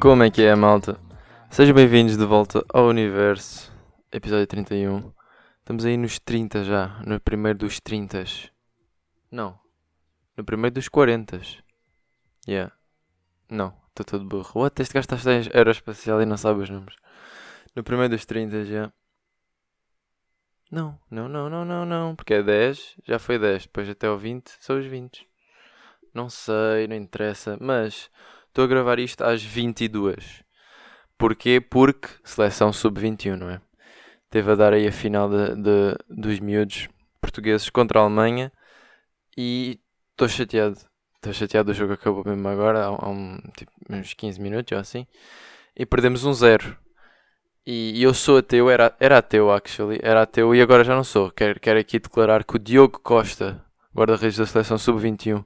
Como é que é, malta? Sejam bem-vindos de volta ao Universo, episódio 31. Estamos aí nos 30 já, no primeiro dos 30. Não, no primeiro dos 40. Yeah. Não, estou todo burro. What? Este gajo está aeroespacial e não sabe os números. No primeiro dos 30 já. Não, não, não, não, não, não. Porque é 10, já foi 10. Depois até ao 20 são os 20. Não sei, não interessa. Mas estou a gravar isto às 22. Porquê? Porque seleção sub-21, não é? Teve a dar aí a final de, de, dos miúdos portugueses contra a Alemanha e estou chateado. Estou chateado, o jogo acabou mesmo agora, há, um, tipo, uns 15 minutos ou assim. E perdemos um zero. E, e eu sou ateu, era, era ateu actually, era ateu e agora já não sou. Quero, quero aqui declarar que o Diogo Costa, guarda-redes da seleção sub-21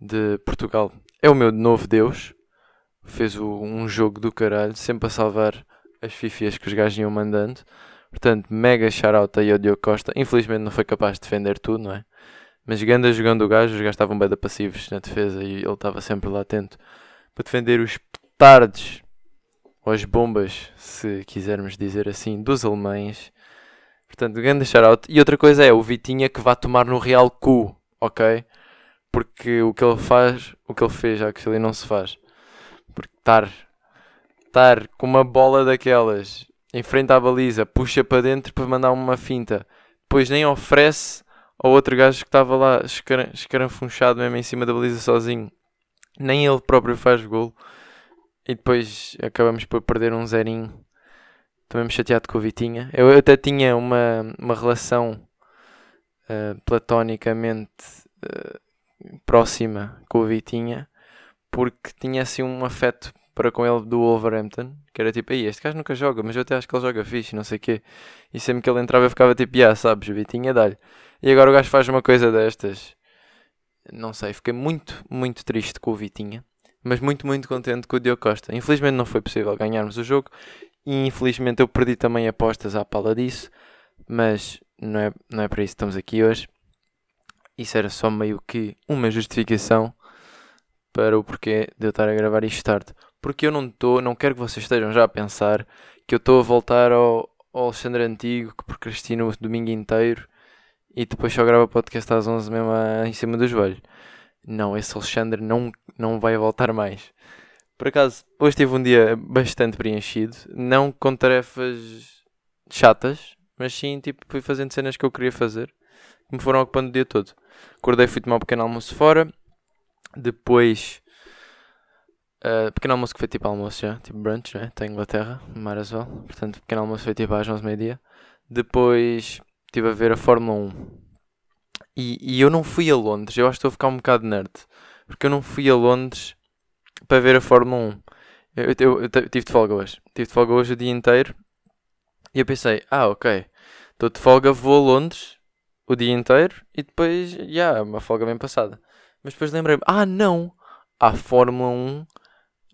de Portugal, é o meu novo Deus. Fez o, um jogo do caralho, sempre a salvar as fifias que os gajos iam mandando. Portanto, mega shout-out aí ao Diogo Costa. Infelizmente não foi capaz de defender tudo, não é? Mas Ganda jogando o gajo, os gajos estavam bem da passivos na defesa e ele estava sempre lá atento para defender os petardos ou as bombas, se quisermos dizer assim, dos alemães. Portanto, grande shout-out. E outra coisa é o Vitinha que vai tomar no Real cu, ok? Porque o que ele faz, o que ele fez, ele não se faz. Porque estar, estar com uma bola daquelas em frente à baliza, puxa para dentro para mandar uma finta, depois nem oferece ao outro gajo que estava lá escaranfunchado mesmo em cima da baliza sozinho, nem ele próprio faz gol. E depois acabamos por perder um zerinho. Estou mesmo chateado com o Vitinha. Eu, eu até tinha uma, uma relação uh, platonicamente uh, próxima com o Vitinha, porque tinha assim um afeto para com ele do Wolverhampton, que era tipo, aí este gajo nunca joga, mas eu até acho que ele joga fixe, não sei o quê. E sempre que ele entrava eu ficava tipo, ah, sabes, Vitinha dá-lhe. E agora o gajo faz uma coisa destas. Não sei, fiquei muito, muito triste com o Vitinha mas muito, muito contente com o Diogo Costa. Infelizmente não foi possível ganharmos o jogo e infelizmente eu perdi também apostas à pala disso, mas não é, não é para isso que estamos aqui hoje. Isso era só meio que uma justificação para o porquê de eu estar a gravar isto tarde. Porque eu não estou, não quero que vocês estejam já a pensar que eu estou a voltar ao, ao Alexandre Antigo, que procrastino o domingo inteiro e depois só grava podcast às 11 mesmo em cima do joelho. Não, esse Alexandre não, não vai voltar mais. Por acaso, hoje tive um dia bastante preenchido. Não com tarefas chatas, mas sim, tipo, fui fazendo cenas que eu queria fazer. Que me foram ocupando o dia todo. Acordei, fui tomar um pequeno almoço fora. Depois... Uh, pequeno almoço que foi tipo almoço já, tipo brunch, né? Está em Inglaterra, Maraswell. Portanto, pequeno almoço foi tipo às 11 meia-dia. Depois estive a ver a Fórmula 1 e, e, eu não fui a Londres, eu acho que estou a ficar um bocado nerd. Porque eu não fui a Londres para ver a Fórmula 1. Eu, eu, eu, eu tive de folga hoje. Tive de folga hoje o dia inteiro. E eu pensei, ah, ok. Estou de folga, vou a Londres o dia inteiro e depois, já, yeah, uma folga bem passada. Mas depois lembrei-me, ah, não. Há Fórmula 1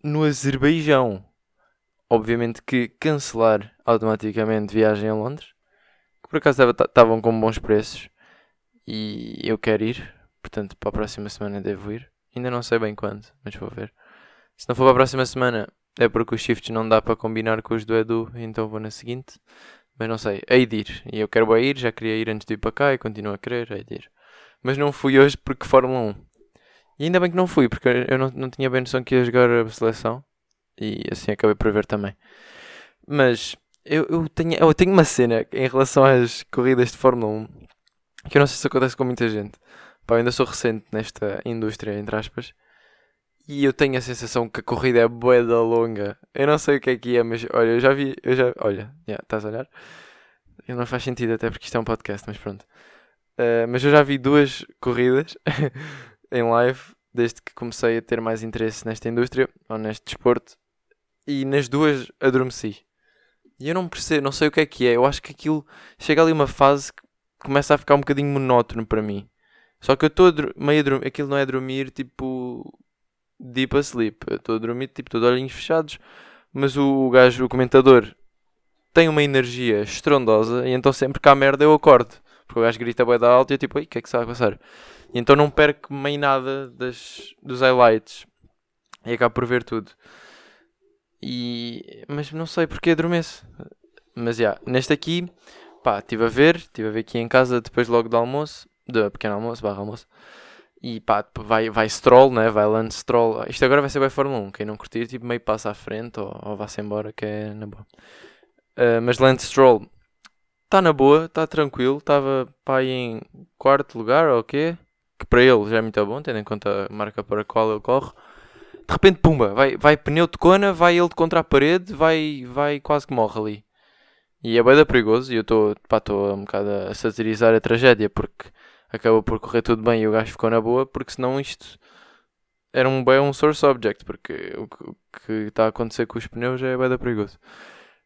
no Azerbaijão. Obviamente que cancelar automaticamente viagem a Londres. Que por acaso estavam com bons preços. E eu quero ir, portanto, para a próxima semana devo ir. Ainda não sei bem quando, mas vou ver. Se não for para a próxima semana, é porque os shifts não dá para combinar com os do Edu, então vou na seguinte. Mas não sei, hei de ir. E eu quero ir, já queria ir antes de ir para cá e continuo a querer, hei de ir. Mas não fui hoje porque Fórmula 1. E ainda bem que não fui, porque eu não, não tinha bem noção que ia jogar a seleção. E assim acabei por ver também. Mas eu, eu, tenho, eu tenho uma cena em relação às corridas de Fórmula 1 que eu não sei se acontece com muita gente. Pá, eu ainda sou recente nesta indústria, entre aspas. E eu tenho a sensação que a corrida é bué da longa. Eu não sei o que é que é, mas olha, eu já vi, eu já, olha, yeah, estás a olhar? Não faz sentido até porque isto é um podcast, mas pronto. Uh, mas eu já vi duas corridas em live desde que comecei a ter mais interesse nesta indústria, ou neste desporto. E nas duas adormeci. E eu não percebo, não sei o que é que é. Eu acho que aquilo chega ali uma fase que começa a ficar um bocadinho monótono para mim. Só que eu estou meio a dormir, aquilo não é dormir tipo deep asleep. Estou a dormir tipo todo olhinhos fechados, mas o, o gajo, o comentador, tem uma energia estrondosa e então sempre que há merda eu acordo. Porque o gajo grita bem da alta e eu tipo, o que é que está a passar? E então não perco meio nada das, dos highlights e acabo por ver tudo. E, mas não sei porque adormeço. Mas já, yeah, neste aqui, pá, estive a ver, estive a ver aqui em casa depois logo do almoço, do pequeno almoço, barra almoço. E pá, vai, vai Stroll, né? Vai Lance Stroll. Isto agora vai ser bem Fórmula 1. Quem não curtir, tipo, meio passa à frente ou, ou vá-se embora, que é na boa. Uh, mas Lance Stroll está na boa, está tranquilo. Estava pá, em quarto lugar ou o quê? Que para ele já é muito bom, tendo em conta a marca para a qual ele corre. De repente, pumba, vai, vai pneu de cona, vai ele contra a parede, vai, vai quase que morre ali. E é bem perigoso. E eu estou um bocado a satirizar a tragédia porque acabou por correr tudo bem e o gajo ficou na boa, porque senão isto era um bem um source object, porque o que está a acontecer com os pneus é bem perigoso.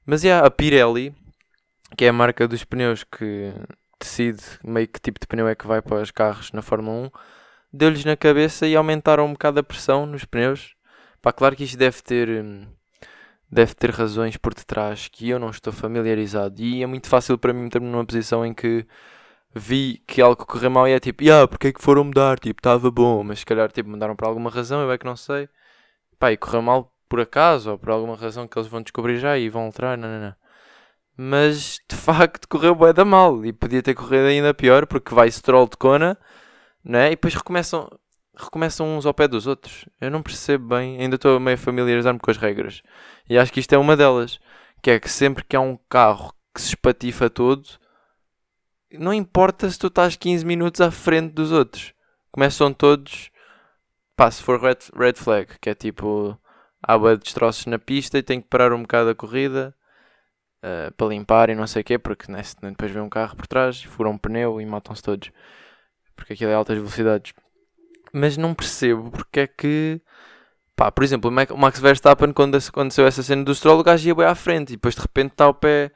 Mas yeah, a Pirelli, que é a marca dos pneus que decide meio que tipo de pneu é que vai para os carros na Fórmula 1, deu-lhes na cabeça e aumentaram um bocado a pressão nos pneus. Pá, claro que isto deve ter deve ter razões por detrás que eu não estou familiarizado e é muito fácil para mim meter-me numa posição em que vi que algo correu mal e é tipo, ah, porque é que foram mudar? Tipo, estava bom, mas se calhar tipo, mudaram por alguma razão, eu é que não sei. Pá, e correu mal por acaso ou por alguma razão que eles vão descobrir já e vão alterar, não, não, não. Mas de facto correu bem da mal e podia ter corrido ainda pior porque vai Stroll de Kona, né? E depois recomeçam, recomeçam uns ao pé dos outros. Eu não percebo bem, ainda estou meio a familiarizar-me com as regras. E acho que isto é uma delas, que é que sempre que há um carro que se espatifa todo, não importa se tu estás 15 minutos à frente dos outros. Começam todos. Pá, se for red, red flag, que é tipo. Há de destroços na pista e tem que parar um bocado a corrida uh, para limpar e não sei o quê, porque né, depois vem um carro por trás, fura um pneu e matam-se todos. Porque aquilo é altas velocidades. Mas não percebo porque é que. Pá, por exemplo, o Max Verstappen, quando aconteceu essa cena do Stroll, o gajo ia bem à frente e depois de repente está ao pé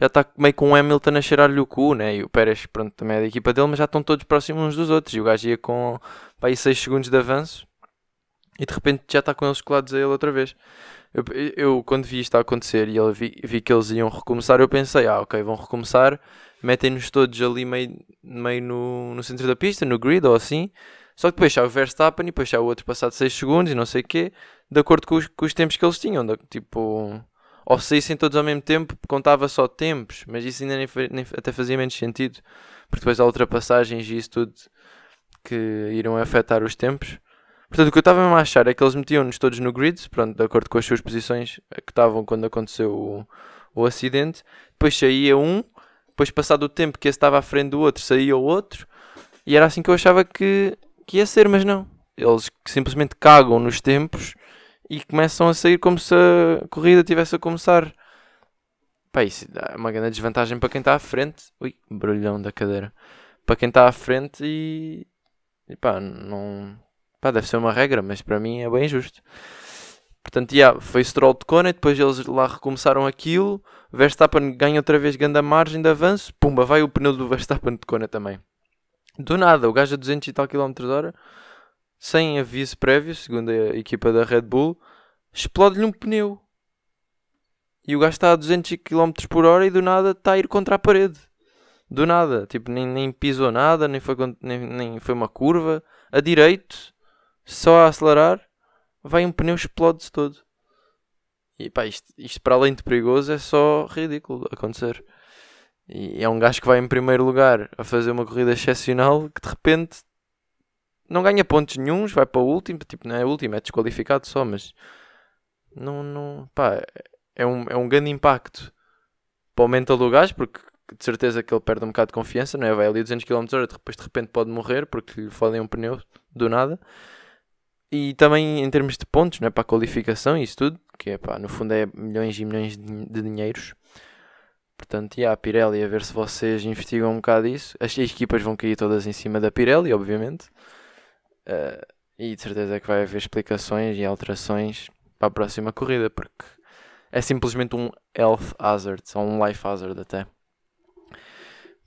já está meio com o Hamilton a cheirar-lhe o cu, né? E o Pérez, pronto, também é da equipa dele, mas já estão todos próximos uns dos outros. E o gajo ia com pá, aí 6 segundos de avanço e de repente já está com eles colados a ele outra vez. Eu, eu quando vi isto a acontecer e eu vi, vi que eles iam recomeçar, eu pensei, ah, ok, vão recomeçar, metem-nos todos ali meio, meio no, no centro da pista, no grid ou assim. Só que depois já o Verstappen e depois já o outro passado 6 segundos e não sei o quê, de acordo com os, com os tempos que eles tinham. Tipo, ou saíssem todos ao mesmo tempo, contava só tempos, mas isso ainda nem, nem, até fazia menos sentido, porque depois há ultrapassagens e isso tudo que irão afetar os tempos. Portanto, o que eu estava a achar é que eles metiam-nos todos no grid, pronto, de acordo com as suas posições que estavam quando aconteceu o, o acidente. Depois saía um, depois passado o tempo que esse estava à frente do outro, saía o outro, e era assim que eu achava que, que ia ser, mas não. Eles simplesmente cagam nos tempos e começam a sair como se a corrida tivesse a começar. Pá, isso é uma grande desvantagem para quem está à frente. Ui, barulhão da cadeira. Para quem está à frente e. e pá, não. Pá, deve ser uma regra, mas para mim é bem justo. Portanto, yeah, foi Stroll de Kona, depois eles lá recomeçaram aquilo. Verstappen ganha outra vez grande margem de avanço. Pumba, vai o pneu do Verstappen de Kona também. Do nada, o gajo a 200 e tal km hora sem aviso prévio, segundo a equipa da Red Bull, explode-lhe um pneu. E o gajo está a 200 km por hora e do nada está a ir contra a parede. Do nada, tipo, nem, nem pisou nada, nem foi, nem, nem foi uma curva. A direito, só a acelerar, vai um pneu explode-se todo. E pá, isto, isto para além de perigoso é só ridículo acontecer. E é um gajo que vai em primeiro lugar a fazer uma corrida excepcional que de repente não ganha pontos nenhums, vai para o último, tipo, não é último, é desqualificado só, mas não, não, pá, é um, é um grande impacto para o mental do gajo, porque de certeza que ele perde um bocado de confiança, não é? Vai ali 200 km h depois de repente pode morrer porque lhe fodem um pneu do nada. E também em termos de pontos, não é? Para a qualificação e isso tudo, que é pá, no fundo é milhões e milhões de, dinheiros. Portanto, e a Pirelli, a ver se vocês investigam um bocado isso. As equipas vão cair todas em cima da Pirelli, obviamente. Uh, e de certeza que vai haver explicações e alterações para a próxima corrida, porque é simplesmente um health hazard, ou um life hazard até.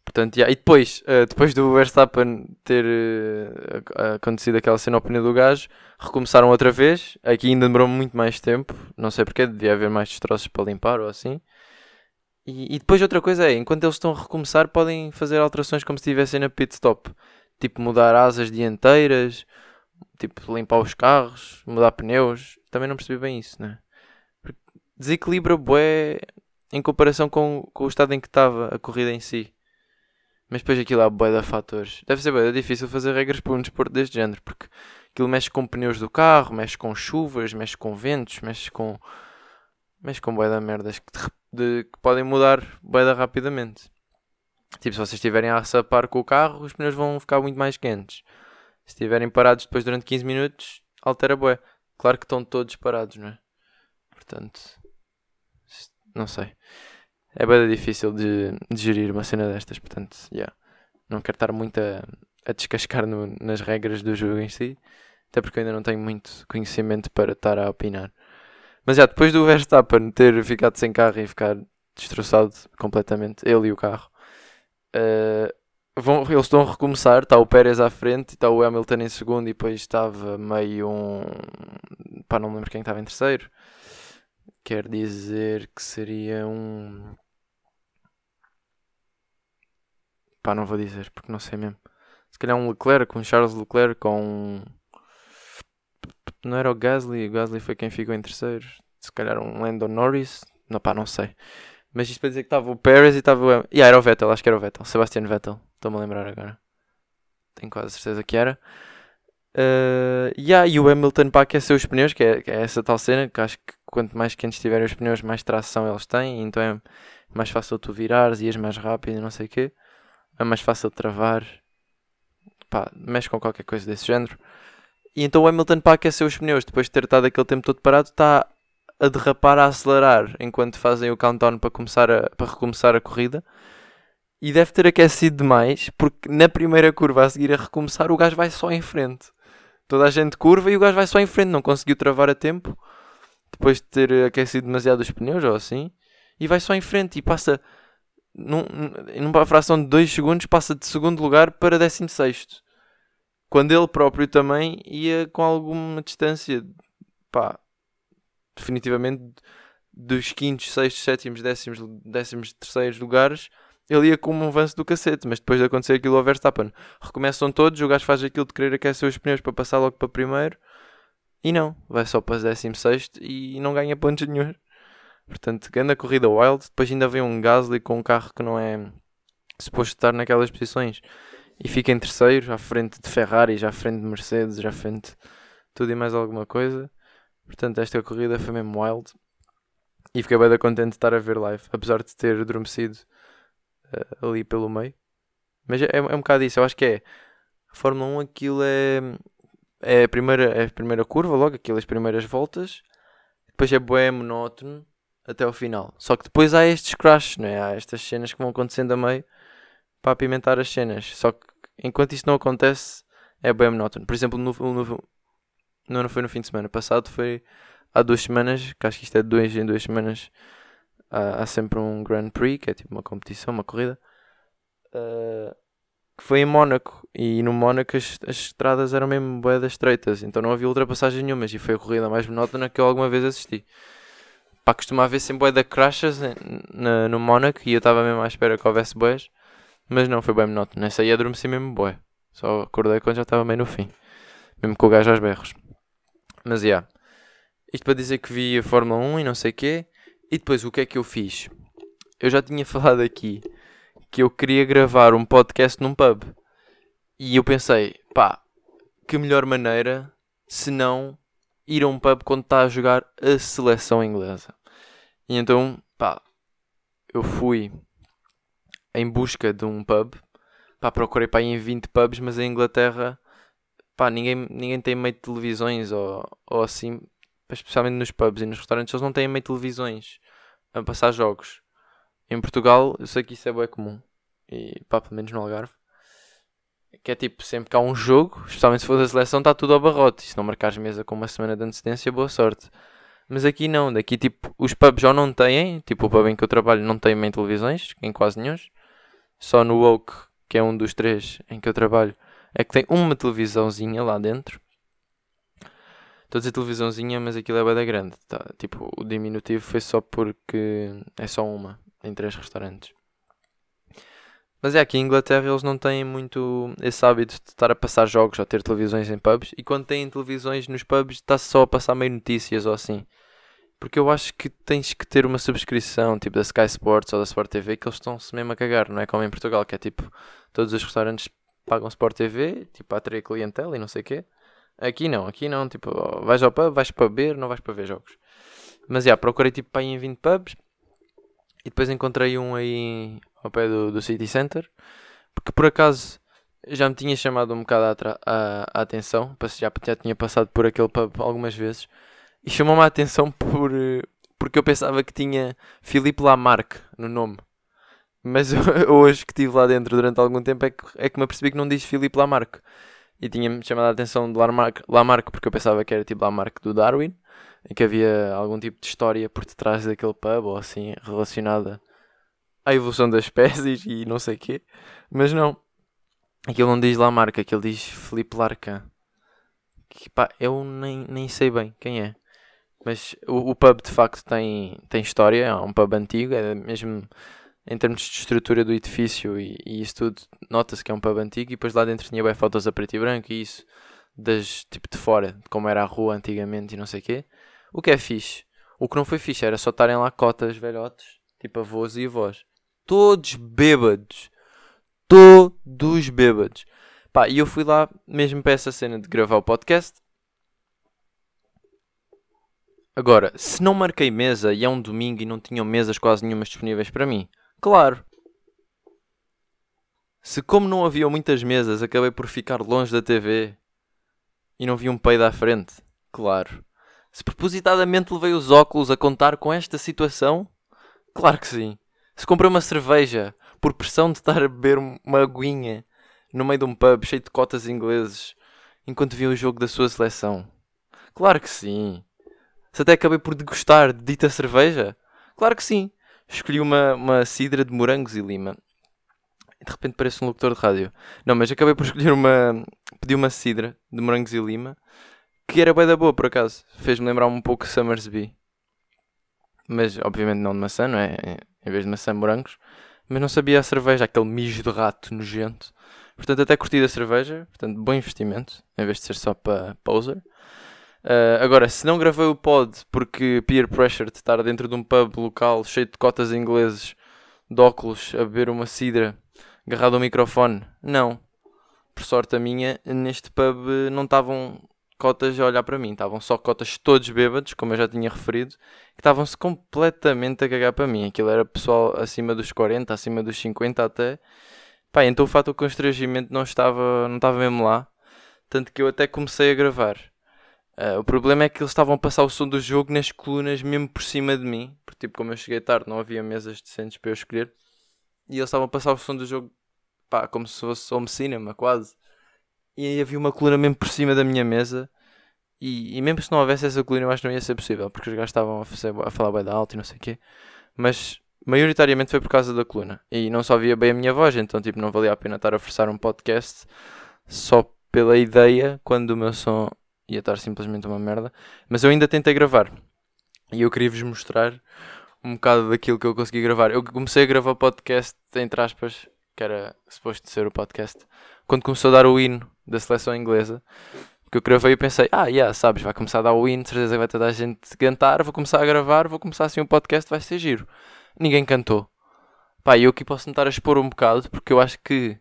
Portanto, yeah. e depois, uh, depois do Verstappen ter uh, acontecido aquela cena ao pneu do gajo, recomeçaram outra vez. Aqui ainda demorou muito mais tempo, não sei porque, devia haver mais destroços para limpar ou assim. E, e, depois outra coisa é, enquanto eles estão a recomeçar, podem fazer alterações como se estivessem na pit stop tipo mudar asas dianteiras, tipo limpar os carros, mudar pneus. Também não percebi bem isso, né? desequilibra bué em comparação com, com o estado em que estava a corrida em si. Mas depois aquilo há bué de fatores. Deve ser bué difícil fazer regras para um desporto deste género, porque aquilo mexe com pneus do carro, mexe com chuvas, mexe com ventos, mexe com... Mexe com bué de merdas que, de, que podem mudar bué rapidamente. Tipo, se vocês estiverem a sapar com o carro, os pneus vão ficar muito mais quentes. Se estiverem parados depois durante 15 minutos, altera bué. Claro que estão todos parados, não é? Portanto, não sei. É bem difícil de, de, gerir uma cena destas, portanto, yeah. não quero estar muito a, a descascar no, nas regras do jogo em si, até porque ainda não tenho muito conhecimento para estar a opinar. Mas já, depois do Verstappen ter ficado sem carro e ficar destroçado completamente, ele e o carro, uh, vão, eles estão a recomeçar. Está o Pérez à frente, está o Hamilton em segundo e depois estava meio um. pá, não me lembro quem estava em terceiro. Quer dizer que seria um. pá, não vou dizer porque não sei mesmo. Se calhar um Leclerc, um Charles Leclerc com um. Não era o Gasly, o Gasly foi quem ficou em terceiro. Se calhar um Lando Norris, não pá, não sei. Mas isto para dizer que estava o Pérez e estava o. E yeah, era o Vettel, acho que era o Vettel. Sebastian Vettel. Estou-me a lembrar agora. Tenho quase certeza que era. Uh, yeah, e o Hamilton para aquecer os pneus, que é, que é, essa tal cena, que acho que quanto mais quentes estiverem os pneus, mais tração eles têm, então é mais fácil tu virares, ias mais rápido e não sei o quê. É mais fácil travar. Pá, mexe com qualquer coisa desse género. E então o Hamilton para aquecer os pneus, depois de ter estado aquele tempo todo parado, está a derrapar, a acelerar enquanto fazem o countdown para, começar a, para recomeçar a corrida. E deve ter aquecido demais, porque na primeira curva a seguir a recomeçar, o gajo vai só em frente. Toda a gente curva e o gajo vai só em frente, não conseguiu travar a tempo, depois de ter aquecido demasiado os pneus ou assim, e vai só em frente e passa, num, numa fração de 2 segundos, passa de segundo lugar para 16. Quando ele próprio também ia com alguma distância, pá, definitivamente dos quintos, sextos, sétimos, décimos, décimos terceiros lugares, ele ia com um avanço do cacete, mas depois de acontecer aquilo ao Verstappen, recomeçam todos, o gajo faz aquilo de querer aquecer os pneus para passar logo para primeiro, e não, vai só para décimo sexto e não ganha pontos nenhum. Portanto, grande corrida wild, depois ainda vem um Gasly com um carro que não é suposto estar naquelas posições e fica em terceiro, à frente de Ferrari, já à frente de Mercedes, já à frente de tudo e mais alguma coisa. Portanto, esta corrida foi mesmo wild. E fiquei bem contente de estar a ver live, apesar de ter adormecido uh, ali pelo meio. Mas é, é um bocado isso, eu acho que é. A Fórmula 1 aquilo é. É a primeira, é a primeira curva, logo, aquelas primeiras voltas. Depois é bué monótono até ao final. Só que depois há estes crashes, não é? Há estas cenas que vão acontecendo a meio para apimentar as cenas. Só que enquanto isso não acontece, é bem monótono. Por exemplo, no, no, não, não foi no fim de semana. Passado, foi há duas semanas, que acho que isto é dois em duas semanas, há, há sempre um Grand Prix, que é tipo uma competição, uma corrida, uh, que foi em Mónaco, e no Mónaco as, as estradas eram mesmo boedas estreitas, então não havia ultrapassagem nenhuma, e foi a corrida mais monótona que eu alguma vez assisti. Pá, costuma haver sempre boeda crashes no, no Mónaco, e eu estava mesmo à espera que houvesse boés, mas não, foi bem monótono, nessa aí adormeci mesmo boé, só acordei quando já estava meio no fim, mesmo com o gajo aos berros. Mas, já. Yeah. Isto para dizer que vi a Fórmula 1 e não sei o quê. E depois, o que é que eu fiz? Eu já tinha falado aqui que eu queria gravar um podcast num pub. E eu pensei, pá, que melhor maneira se não ir a um pub quando está a jogar a seleção inglesa. E então, pá, eu fui em busca de um pub. Pá, procurei para em 20 pubs, mas em Inglaterra pá, ninguém, ninguém tem meio de televisões ou, ou assim, especialmente nos pubs e nos restaurantes, eles não têm meio de televisões a passar jogos. Em Portugal, eu sei que isso é bem comum, e pá, pelo menos no Algarve, que é tipo, sempre que há um jogo, especialmente se for da seleção, está tudo ao barrote. E se não marcares mesa com uma semana de antecedência, boa sorte. Mas aqui não, daqui tipo, os pubs já não têm, tipo o pub em que eu trabalho não tem meio televisões, em quase nenhum. Só no Oak, que é um dos três em que eu trabalho, é que tem uma televisãozinha lá dentro. Estou a dizer televisãozinha, mas aquilo é bem grande. Tá? Tipo, o diminutivo foi só porque é só uma em três restaurantes. Mas é aqui em Inglaterra eles não têm muito esse hábito de estar a passar jogos ou ter televisões em pubs. E quando têm televisões nos pubs está-se só a passar meio notícias ou assim. Porque eu acho que tens que ter uma subscrição, tipo da Sky Sports ou da Sport TV, que eles estão-se mesmo a cagar, não é como em Portugal, que é tipo, todos os restaurantes pagam Sport TV, tipo, para atrair clientela e não sei o quê. Aqui não, aqui não, tipo, vais ao pub, vais para beber, não vais para ver jogos. Mas, já, yeah, procurei tipo para ir em 20 pubs e depois encontrei um aí ao pé do, do City Center, porque por acaso já me tinha chamado um bocado a, a, a atenção, já, já tinha passado por aquele pub algumas vezes, e chamou-me a atenção por, porque eu pensava que tinha Filipe Lamarck no nome. Mas hoje que estive lá dentro durante algum tempo é que, é que me apercebi que não diz Filipe Lamarck. E tinha-me chamado a atenção de Lamarck, Lamarck porque eu pensava que era tipo Lamarck do Darwin, e que havia algum tipo de história por detrás daquele pub, ou assim, relacionada à evolução das espécies e não sei quê. Mas não, aquilo não diz Lamarck, aquilo diz Filipe Larcan. Que pá, eu nem, nem sei bem quem é. Mas o, o, pub de facto tem, tem história, é um pub antigo, é mesmo em termos de estrutura do edifício e, e isso tudo, nota-se que é um pub antigo e depois lá dentro tinha bem fotos a preto e branco e isso das tipo de fora, de como era a rua antigamente e não sei o quê. O que é fixe. O que não foi fixe era só estarem lá cotas velhotes, tipo avós e avós. Todos bêbados. Todos bêbados. Pá, e eu fui lá mesmo para essa cena de gravar o podcast Agora, se não marquei mesa e é um domingo e não tinham mesas quase nenhumas disponíveis para mim, claro. Se como não havia muitas mesas, acabei por ficar longe da TV e não vi um peido à frente, claro. Se propositadamente levei os óculos a contar com esta situação, claro que sim. Se comprei uma cerveja por pressão de estar a beber uma aguinha no meio de um pub cheio de cotas ingleses enquanto via o jogo da sua seleção, claro que sim. Se até acabei por degustar de dita cerveja? Claro que sim. Escolhi uma, uma cidra de morangos e lima. De repente parece um locutor de rádio. Não, mas acabei por escolher uma. Pedi uma cidra de morangos e lima. Que era bem da boa, por acaso. Fez-me lembrar um pouco Summersby. Mas, obviamente, não de maçã, não é? Em vez de maçã, morangos. Mas não sabia a cerveja, aquele mijo de rato nojento. Portanto, até curti da cerveja. Portanto, bom investimento. Em vez de ser só para poser. Uh, agora, se não gravei o pod porque peer pressure de estar dentro de um pub local cheio de cotas ingleses, de óculos, a beber uma cidra, agarrado ao microfone, não. Por sorte a minha, neste pub não estavam cotas a olhar para mim, estavam só cotas todos bêbados, como eu já tinha referido, que estavam-se completamente a cagar para mim. Aquilo era pessoal acima dos 40, acima dos 50 até. Pá, então o fato do constrangimento não estava, não estava mesmo lá. Tanto que eu até comecei a gravar. Uh, o problema é que eles estavam a passar o som do jogo nas colunas mesmo por cima de mim. Porque, tipo, como eu cheguei tarde, não havia mesas decentes para eu escolher. E eles estavam a passar o som do jogo, pá, como se fosse home cinema, quase. E aí havia uma coluna mesmo por cima da minha mesa. E, e mesmo se não houvesse essa coluna, eu acho que não ia ser possível. Porque os gajos estavam a, fazer, a falar bem da alta e não sei o quê. Mas, maioritariamente foi por causa da coluna. E não só via bem a minha voz, então, tipo, não valia a pena estar a forçar um podcast só pela ideia quando o meu som ia estar simplesmente uma merda. Mas eu ainda tentei gravar. E eu queria-vos mostrar um bocado daquilo que eu consegui gravar. Eu comecei a gravar podcast, entre aspas, que era suposto ser o podcast, quando começou a dar o hino da seleção inglesa. Que eu gravei e pensei, ah, yeah, sabes, vai começar a dar o hino, certeza vai toda a gente cantar, vou começar a gravar, vou começar assim um podcast, vai ser giro. Ninguém cantou. Pá, eu aqui posso tentar expor um bocado, porque eu acho que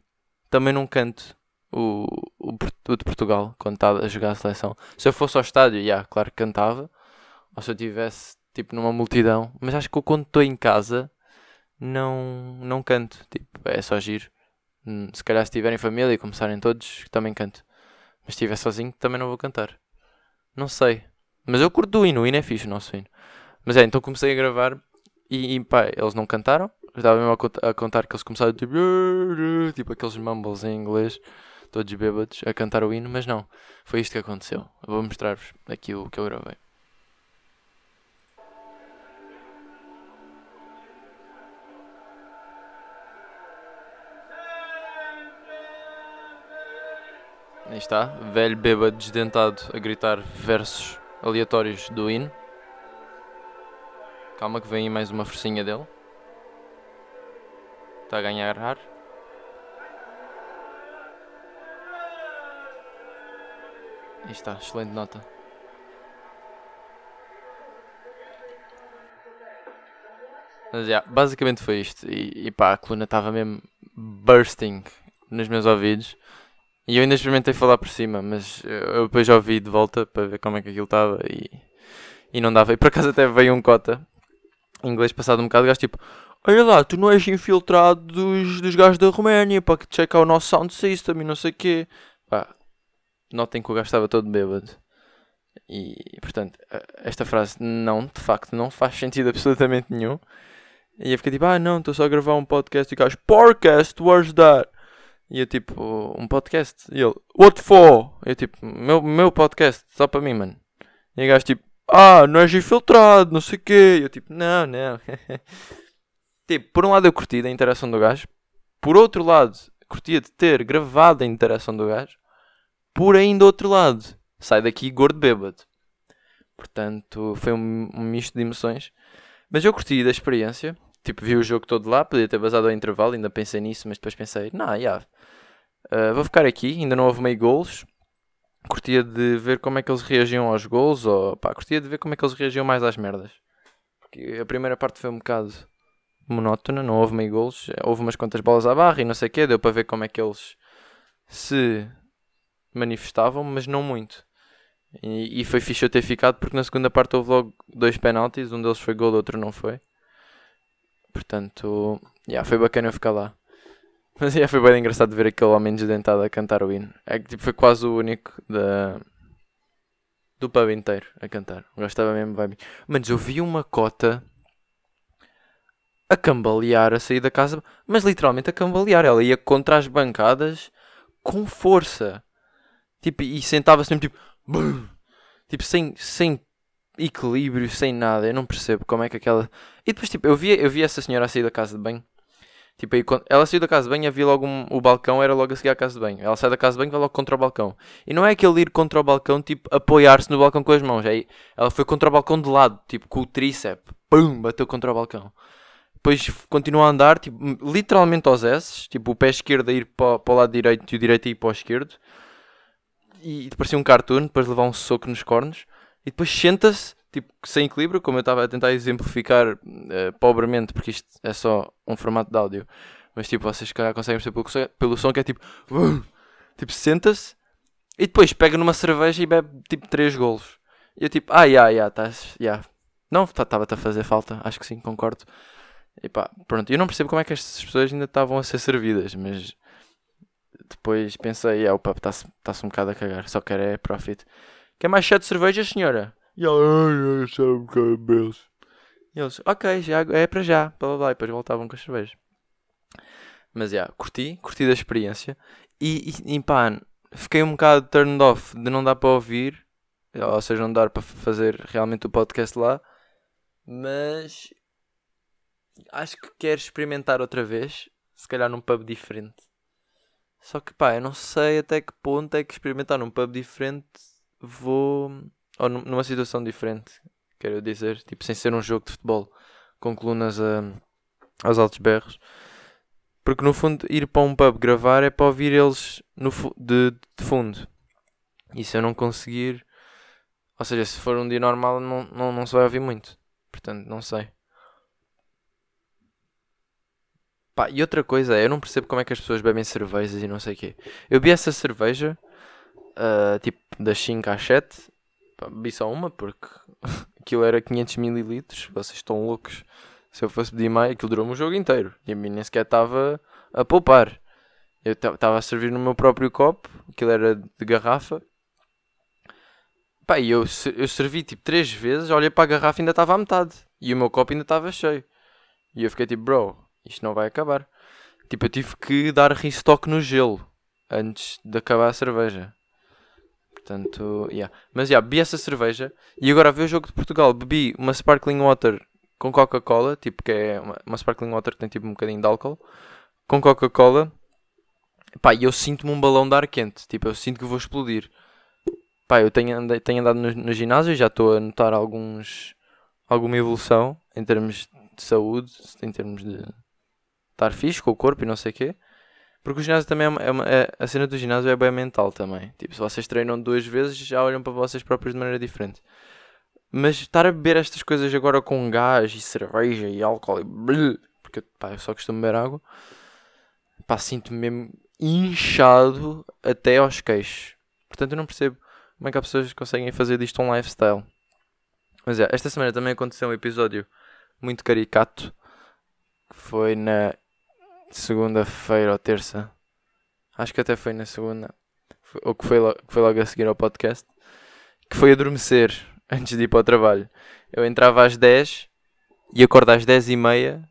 também não canto o, o, o de Portugal quando estava a jogar a seleção. Se eu fosse ao estádio, yeah, claro que cantava. Ou se eu estivesse tipo numa multidão. Mas acho que eu, quando estou em casa não, não canto. Tipo, é só giro. Hum, se calhar se estiverem família e começarem todos, também canto. Mas se estiver sozinho, também não vou cantar. Não sei. Mas eu curto o hino, o hino é fixe, o nosso hino. Mas é, então comecei a gravar e, e pá, eles não cantaram. Eu estava mesmo a, a contar que eles começaram tipo, tipo aqueles mumbles em inglês todos bêbados, a cantar o hino, mas não, foi isto que aconteceu. vou mostrar-vos aqui o que eu gravei. Aí está, velho bêbado desdentado a gritar versos aleatórios do hino. Calma que vem aí mais uma forcinha dele. Está a ganhar ar. Aí está, excelente nota. Mas yeah, basicamente foi isto. E, e pá, a coluna estava mesmo bursting nos meus ouvidos. E eu ainda experimentei falar por cima, mas eu depois já ouvi de volta para ver como é que aquilo estava e, e não dava. E por acaso até veio um cota, em inglês passado um bocado, gajo tipo: Olha lá, tu não és infiltrado dos, dos gajos da Roménia para que checar o nosso sound system e não sei o quê. Notem que o gajo estava todo bêbado. E portanto, esta frase não, de facto, não faz sentido absolutamente nenhum. E eu fiquei tipo, ah não, estou só a gravar um podcast e o gajo, podcast, where's that? E eu tipo, um podcast. E ele, what for? Eu tipo, meu, meu podcast, só para mim, mano. E o gajo tipo, ah, não és infiltrado, não sei o quê. E eu tipo, não, não. tipo, por um lado eu curti da interação do gajo. Por outro lado, curtia de ter gravado a interação do gajo. Por ainda outro lado, sai daqui gordo bêbado. Portanto, foi um, um misto de emoções. Mas eu curti da experiência. Tipo, vi o jogo todo lá, podia ter vazado ao intervalo, ainda pensei nisso, mas depois pensei, não, nah, yeah, uh, vou ficar aqui, ainda não houve meio gols. Curtia de ver como é que eles reagiam aos gols, ou pá, curtia de ver como é que eles reagiam mais às merdas. Porque a primeira parte foi um bocado monótona, não houve meio gols, houve umas quantas bolas à barra e não sei o quê, deu para ver como é que eles se manifestavam, mas não muito. E, e foi fixe eu ter ficado porque na segunda parte houve logo dois penaltis, um deles foi gol, outro não foi. Portanto, yeah, foi bacana eu ficar lá. Mas yeah, foi bem engraçado ver aquele homem desdentado a cantar o hino. É que tipo, foi quase o único da... do pub inteiro a cantar. Gostava mesmo bem. Mas eu vi uma cota a cambalear a sair da casa, mas literalmente a cambalear. Ela ia contra as bancadas com força. Tipo, e sentava-se mesmo tipo. Tipo, sem, sem equilíbrio, sem nada. Eu não percebo como é que aquela. E depois, tipo, eu vi, eu vi essa senhora a sair da casa de banho. Tipo, aí, ela saiu da casa de banho, havia logo um, o balcão, era logo a seguir à casa de banho. Ela sai da casa de banho vai logo contra o balcão. E não é aquele ir contra o balcão, tipo, apoiar-se no balcão com as mãos. Aí, ela foi contra o balcão de lado, tipo, com o tríceps. Pum, bateu contra o balcão. Depois continua a andar, tipo, literalmente aos S. Tipo, o pé esquerdo a ir para, para o lado direito e o direito a ir para o esquerdo. E, e parecia um cartoon, depois levar um soco nos cornos. E depois senta-se tipo, sem equilíbrio, como eu estava a tentar exemplificar uh, pobremente, porque isto é só um formato de áudio. Mas tipo, vocês calhar conseguem perceber pelo, pelo som que é tipo. Uh, tipo, senta-se e depois pega numa cerveja e bebe tipo 3 golos. E eu tipo, ah, ya, ya, estás, ya. Não, estava-te tá, a fazer falta, acho que sim, concordo. E pá, pronto, eu não percebo como é que estas pessoas ainda estavam a ser servidas, mas depois pensei, yeah, o papo está-se tá um bocado a cagar, só quer é profit. Quer mais 7 cervejas, senhora? E ela, um bocado E eles, ok, já, é para já, blá blá blá, e depois voltavam com as cervejas. Mas já, yeah, curti, curti da experiência. E, e, e pá, fiquei um bocado turned off de não dar para ouvir, ou seja, não dar para fazer realmente o podcast lá. Mas acho que quero experimentar outra vez, se calhar num pub diferente. Só que pá, eu não sei até que ponto é que experimentar num pub diferente vou ou numa situação diferente, quero dizer, tipo, sem ser um jogo de futebol com colunas a, aos altos berros. Porque no fundo, ir para um pub gravar é para ouvir eles no, de, de fundo. E se eu não conseguir, ou seja, se for um dia normal, não, não, não se vai ouvir muito. Portanto, não sei. Pá, e outra coisa é, eu não percebo como é que as pessoas bebem cervejas e não sei o quê. Eu vi essa cerveja, uh, tipo, das 5 às 7, Pá, bebi só uma porque aquilo era 500 ml. Vocês estão loucos. Se eu fosse pedir mais, aquilo durou-me o jogo inteiro. E a mim nem sequer estava a poupar. Eu estava a servir no meu próprio copo, aquilo era de garrafa. Pá, e eu, eu servi tipo três vezes, olhei para a garrafa e ainda estava à metade. E o meu copo ainda estava cheio. E eu fiquei tipo, bro, isto não vai acabar. Tipo, eu tive que dar restock no gelo antes de acabar a cerveja. Portanto, yeah. Mas yeah, bebi essa cerveja e agora a ver o jogo de Portugal. Bebi uma Sparkling Water com Coca-Cola, tipo que é uma, uma, Sparkling Water que tem tipo um bocadinho de álcool, com Coca-Cola. Pá, e eu sinto-me um balão de ar quente, tipo, eu sinto que vou explodir. Pá, eu tenho, andei, tenho andado no, no ginásio e já estou a notar alguns, alguma evolução em termos de saúde, em termos de estar fixe com o corpo e não sei o quê. Porque o ginásio também é, uma, é, uma, é a cena do ginásio é bem mental também. Tipo, se vocês treinam duas vezes, já olham para vocês próprios de maneira diferente. Mas estar a beber estas coisas agora com gás e cerveja e álcool e bleh, porque pá, eu só costumo beber água, pá, sinto-me mesmo inchado até aos queixos. Portanto, eu não percebo como é que há pessoas conseguem fazer disto um lifestyle. Mas é, esta semana também aconteceu um episódio muito caricato. Que foi na segunda-feira ou terça. Acho que até foi na segunda. Ou que foi, logo, foi logo a seguir ao podcast. Que foi adormecer antes de ir para o trabalho. Eu entrava às 10 e acordo às 10 e meia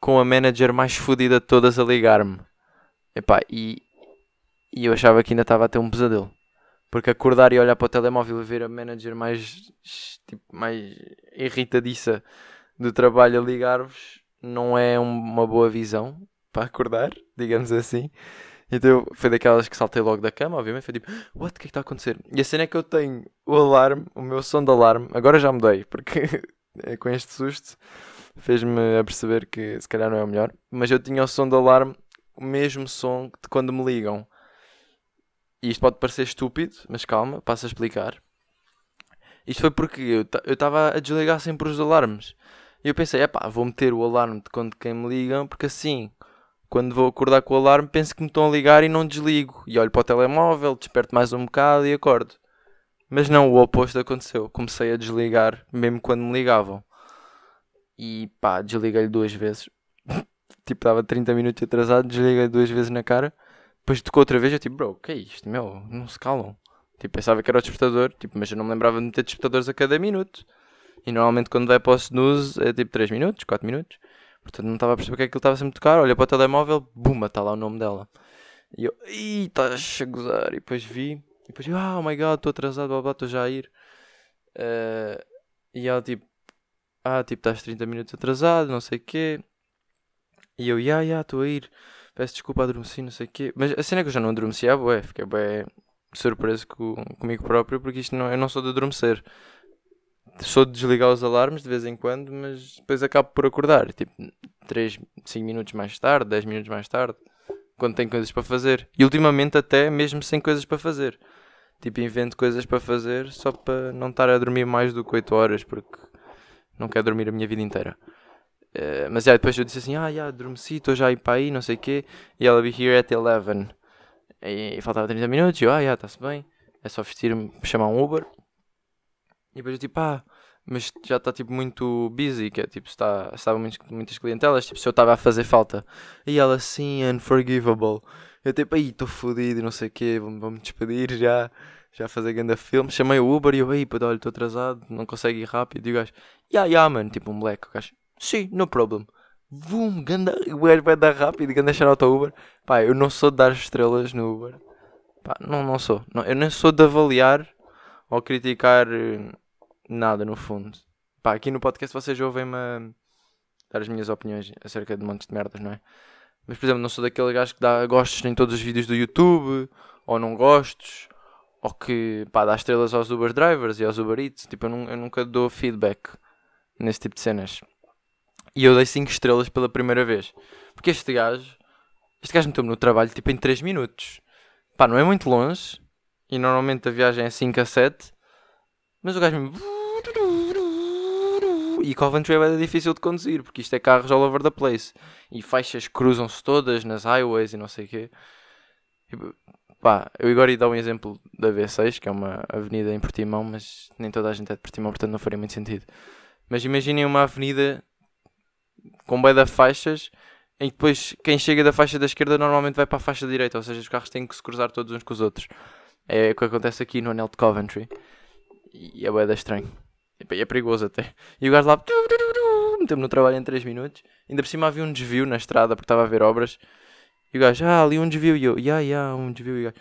com a manager mais fodida de todas a ligar-me. e, e eu achava que ainda estava a ter um pesadelo. Porque acordar e olhar para o telemóvel e ver a manager mais, tipo, mais irritadiça do trabalho a ligar-vos não é uma boa visão para acordar, digamos assim. Então foi daquelas que saltei logo da cama, obviamente. Foi tipo, what? O que é que está a acontecer? E a cena é que eu tenho o alarme, o meu som de alarme. Agora já mudei, porque com este susto fez-me perceber que se calhar não é o melhor. Mas eu tinha o som de alarme, o mesmo som de quando me ligam. E isto pode parecer estúpido, mas calma, passo a explicar. Isto foi porque eu estava a desligar sempre os alarmes. E eu pensei, epá, vou meter o alarme de quando quem me ligam, porque assim, quando vou acordar com o alarme, penso que me estão a ligar e não desligo. E olho para o telemóvel, desperto mais um bocado e acordo. Mas não, o oposto aconteceu. Comecei a desligar, mesmo quando me ligavam. E pá, desliguei-lhe duas vezes. tipo, estava 30 minutos atrasado, desliguei duas vezes na cara. Depois tocou outra vez, eu tipo, bro, que é isto, meu? Não se calam. Tipo, pensava que era o despertador, tipo, mas eu não me lembrava de meter despertadores a cada minuto. E normalmente quando vai para o snooze é tipo 3 minutos, 4 minutos. Portanto não estava a perceber que aquilo estava sempre a tocar. Olha para o telemóvel, buma, está lá o nome dela. E eu, ih, estás a gozar. E depois vi, e depois ah, oh my god, estou atrasado, blá blá, estou já a ir. Uh, e ela tipo, ah, tipo, estás 30 minutos atrasado, não sei o quê. E eu, ya, ya, estou a ir peço desculpa, adormeci, não sei o quê. Mas a cena é que eu já não adormeci, ah, bué, fiquei bem surpreso com, comigo próprio, porque isto não, eu não sou de adormecer. Sou de desligar os alarmes de vez em quando, mas depois acabo por acordar, tipo, 3, 5 minutos mais tarde, 10 minutos mais tarde, quando tenho coisas para fazer. E ultimamente até mesmo sem coisas para fazer. Tipo, invento coisas para fazer só para não estar a dormir mais do que 8 horas, porque não quero dormir a minha vida inteira. Uh, mas yeah, depois eu disse assim: Ah, já, adormeci, estou já a ir para aí, não sei o quê. E ela be here at 11. E, faltava 30 minutos. E eu, ah, já, está-se bem. É só vestir-me, chamar um Uber. E depois eu tipo, ah, mas já está tipo muito busy, que é tipo, está, estava muitas, muitas clientelas, tipo, se eu estava a fazer falta. E ela assim, unforgivable. Eu tipo, aí, estou fodido, não sei o quê, vou-me despedir já, já fazer grande filme. Chamei o Uber e eu, aí, pô, olha, estou atrasado, não consegue ir rápido. E o gajo, yeah, yeah, mano, tipo um black, o gajo, Sim, no problem. Vum, ganda, o gajo vai dar rápido, ganda shout ao Uber. Pá, eu não sou de dar estrelas no Uber. Pá, não, não sou. Não, eu nem sou de avaliar ou criticar eh, nada, no fundo. Pá, aqui no podcast vocês ouvem-me dar as minhas opiniões acerca de montes de merdas, não é? Mas, por exemplo, não sou daquele gajo que dá gostos em todos os vídeos do YouTube, ou não gostos, ou que, pá, dá estrelas aos Uber drivers e aos Uber Eats. Tipo, eu, eu nunca dou feedback nesse tipo de cenas. E eu dei 5 estrelas pela primeira vez. Porque este gajo, este gajo meteu-me no trabalho tipo em 3 minutos. Pá, não é muito longe. E normalmente a viagem é 5 a 7. Mas o gajo me. E Coventry é difícil de conduzir, porque isto é carros all over the place. E faixas cruzam-se todas nas highways e não sei o quê. E, pá, eu agora ia dar um exemplo da V6, que é uma avenida em Portimão, mas nem toda a gente é de Portimão, portanto não faria muito sentido. Mas imaginem uma avenida com bem da faixas, em que depois quem chega da faixa da esquerda normalmente vai para a faixa direita, ou seja, os carros têm que se cruzar todos uns com os outros. É o que acontece aqui no anel de Coventry. E é bem estranho. E é perigoso até. E o gajo lá meteu-me no trabalho em 3 minutos. Ainda por cima havia um desvio na estrada porque estava a ver obras. E o gajo, ah, ali um desvio. E eu, ya, yeah, yeah, um desvio. E o gajo,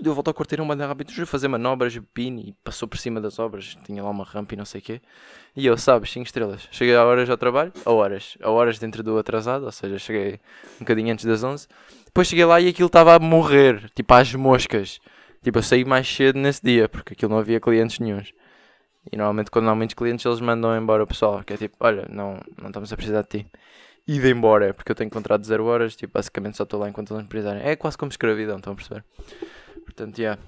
deu volta ao quarteirão bem rápido, a fazer manobras, pino e passou por cima das obras, tinha lá uma rampa e não sei o quê. E eu, sabes, 5 estrelas. Cheguei a horas ao trabalho, a horas, a horas dentro do atrasado, ou seja, cheguei um bocadinho antes das 11. Depois cheguei lá e aquilo estava a morrer, tipo às moscas. Tipo, eu saí mais cedo nesse dia, porque aquilo não havia clientes nenhums. E normalmente quando há muitos clientes eles mandam embora o pessoal, que é tipo, olha, não, não estamos a precisar de ti. E de embora, porque eu tenho contrato de 0 horas, tipo, basicamente só estou lá enquanto eles me precisarem. É quase como escravidão, estão a perceber? Portanto, yeah.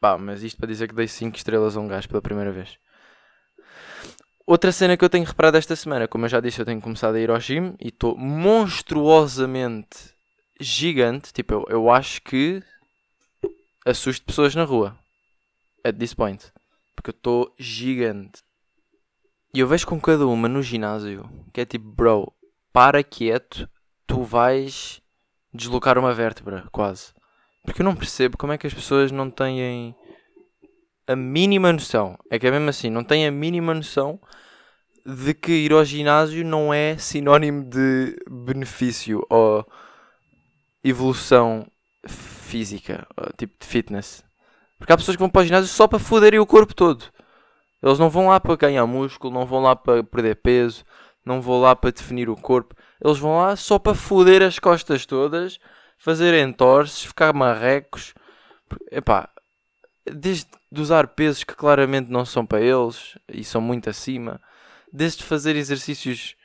Pá, mas isto para dizer que dei 5 estrelas a um gajo pela primeira vez. Outra cena que eu tenho reparado esta semana, como eu já disse, eu tenho começado a ir ao gym e estou monstruosamente gigante. Tipo, eu, eu acho que assusto pessoas na rua. At this point. Porque eu estou gigante. E eu vejo com cada uma no ginásio que é tipo, bro, para quieto, tu vais deslocar uma vértebra, quase. Porque eu não percebo como é que as pessoas não têm a mínima noção. É que é mesmo assim, não têm a mínima noção de que ir ao ginásio não é sinónimo de benefício ou evolução física, tipo de fitness. Porque há pessoas que vão para o ginásio só para foderem o corpo todo. Eles não vão lá para ganhar músculo, não vão lá para perder peso, não vão lá para definir o corpo. Eles vão lá só para foder as costas todas fazer entorces, ficar marrecos. Epá, desde de usar pesos que claramente não são para eles e são muito acima, desde fazer exercícios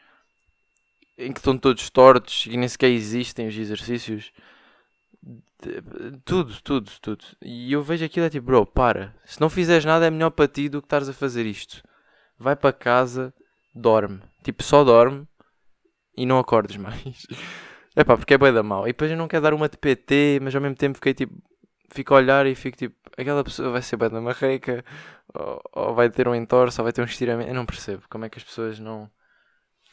em que estão todos tortos e nem sequer existem os exercícios. Tudo, tudo, tudo. E eu vejo aquilo é tipo, bro, para. Se não fizeres nada é melhor para ti do que estares a fazer isto. Vai para casa, dorme. Tipo, só dorme e não acordes mais. É pá, porque é bem da mal. E depois eu não quero dar uma de PT, mas ao mesmo tempo fiquei tipo. Fico a olhar e fico tipo. Aquela pessoa vai ser bem da marreca, ou, ou, vai ter um entorse, ou vai ter um estiramento. Eu não percebo como é que as pessoas não.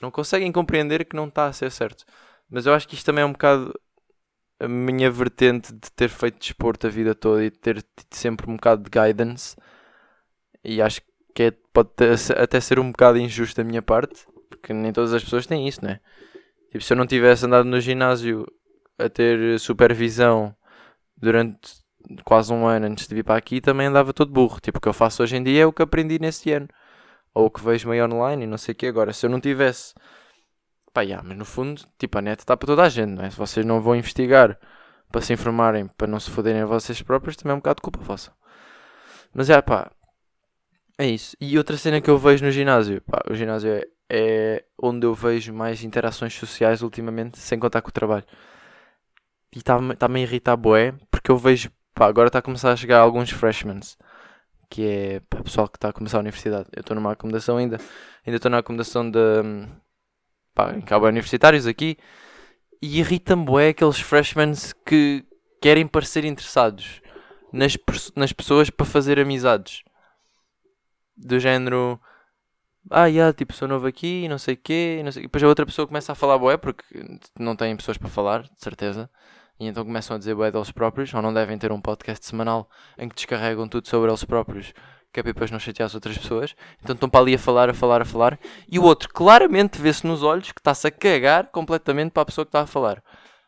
Não conseguem compreender que não está a ser certo. Mas eu acho que isto também é um bocado a minha vertente de ter feito desporto a vida toda e ter tido sempre um bocado de guidance. E acho que é, pode até ser um bocado injusto da minha parte, porque nem todas as pessoas têm isso, não é? Tipo, se eu não tivesse andado no ginásio a ter supervisão durante quase um ano antes de vir para aqui, também andava todo burro. Tipo, o que eu faço hoje em dia é o que aprendi nesse ano. Ou o que vejo meio online e não sei o que. Agora, se eu não tivesse. Pá, yeah, mas no fundo, tipo, a net está para toda a gente, não é? Se vocês não vão investigar para se informarem, para não se foderem a vocês próprios, também é um bocado de culpa vossa. Mas é, pá. É isso. E outra cena que eu vejo no ginásio, pá, o ginásio é é onde eu vejo mais interações sociais ultimamente, sem contar com o trabalho. E está-me tá a irritar porque eu vejo, pá, agora está a começar a chegar alguns freshmen, que é pá, pessoal que está a começar a universidade. Eu estou numa acomodação ainda, ainda estou na acomodação de, pá, em cabo universitários aqui, e irritam-me aqueles freshmen que querem parecer interessados nas, nas pessoas para fazer amizades. Do género ah, yeah, tipo, sou novo aqui, não sei o quê, não sei... e depois a outra pessoa começa a falar boé, porque não têm pessoas para falar, de certeza, e então começam a dizer boé deles próprios, ou não devem ter um podcast semanal em que descarregam tudo sobre eles próprios, que é para depois não chatear as outras pessoas, então estão para ali a falar, a falar, a falar, e o outro claramente vê-se nos olhos que está-se a cagar completamente para a pessoa que está a falar.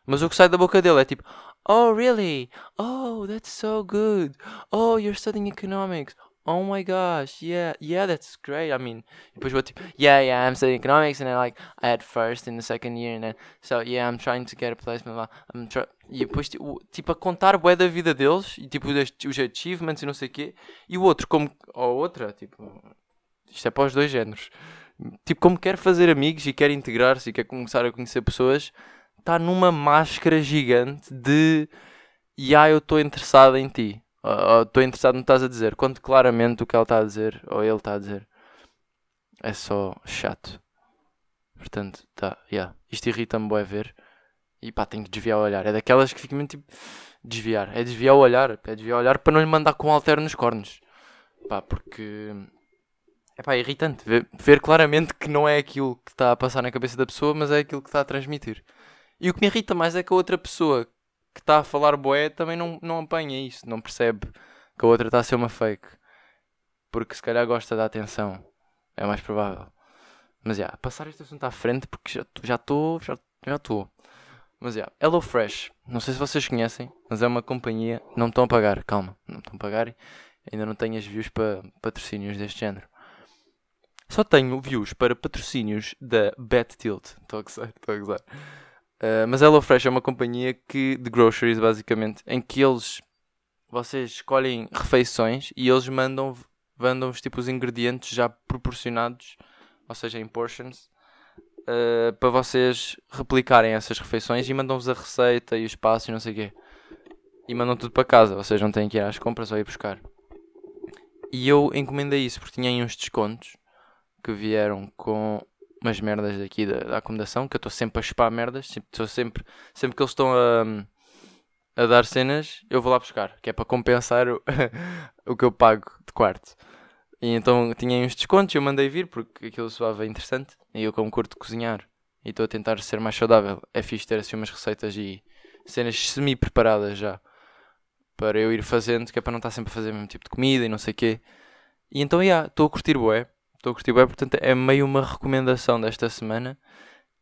Mas o que sai da boca dele é tipo, Oh, really? Oh, that's so good. Oh, you're studying economics oh my gosh, yeah, yeah, that's great. I mean, depois vou tipo, yeah, yeah, I'm studying economics, and then like I had first in the second year, and then so yeah, I'm trying to get a placement. I'm try e depois tipo, a contar bué da vida deles e tipo os, achievements e não sei o quê, e o outro como ou outra, tipo, isto é para os dois géneros. Tipo, como quer fazer amigos e quer integrar-se e quer começar a conhecer pessoas, está numa máscara gigante de e ah, eu estou interessado em ti estou interessado no que estás a dizer, quando claramente o que ela está a dizer, ou ele está a dizer, é só chato. Portanto, tá, yeah. isto irrita-me bem ver. E pá, tenho que desviar o olhar. É daquelas que ficam mesmo tipo. Desviar. É desviar o olhar. É desviar o olhar para não lhe mandar com um alter nos cornos. Pá, porque. É pá, é irritante. Ver, ver claramente que não é aquilo que está a passar na cabeça da pessoa, mas é aquilo que está a transmitir. E o que me irrita mais é que a outra pessoa que está a falar boé também não, não apanha isso, não percebe que a outra está a ser uma fake. Porque se calhar gosta da atenção. É mais provável. Mas já, yeah, passar este assunto à frente porque já estou. Já já estou. Mas yeah, HelloFresh. Não sei se vocês conhecem, mas é uma companhia. Não estão a pagar, calma. Não estão a pagar. Ainda não tenho as views para patrocínios deste género. Só tenho views para patrocínios da BetTilt. Estou a gozar, estou a gozar. Uh, mas HelloFresh é uma companhia que, de groceries, basicamente, em que eles vocês escolhem refeições e eles mandam mandam-vos tipo os ingredientes já proporcionados, ou seja, em portions, uh, para vocês replicarem essas refeições e mandam-vos a receita e o espaço e não sei o quê. E mandam tudo para casa, vocês não têm que ir às compras ou ir buscar. E eu encomendei isso porque tinha aí uns descontos que vieram com umas merdas daqui da, da acomodação, que eu estou sempre a chupar merdas, estou sempre, sempre que eles estão a, a dar cenas, eu vou lá buscar, que é para compensar o, o que eu pago de quarto. E então tinha uns descontos e eu mandei vir porque aquilo soava interessante. E eu como curto cozinhar e estou a tentar ser mais saudável, é fixe ter assim umas receitas e cenas semi-preparadas já para eu ir fazendo, que é para não estar sempre a fazer o mesmo tipo de comida e não sei o quê. E então, estou yeah, a curtir bué, estou a curtir bué, portanto é meio uma recomendação desta semana,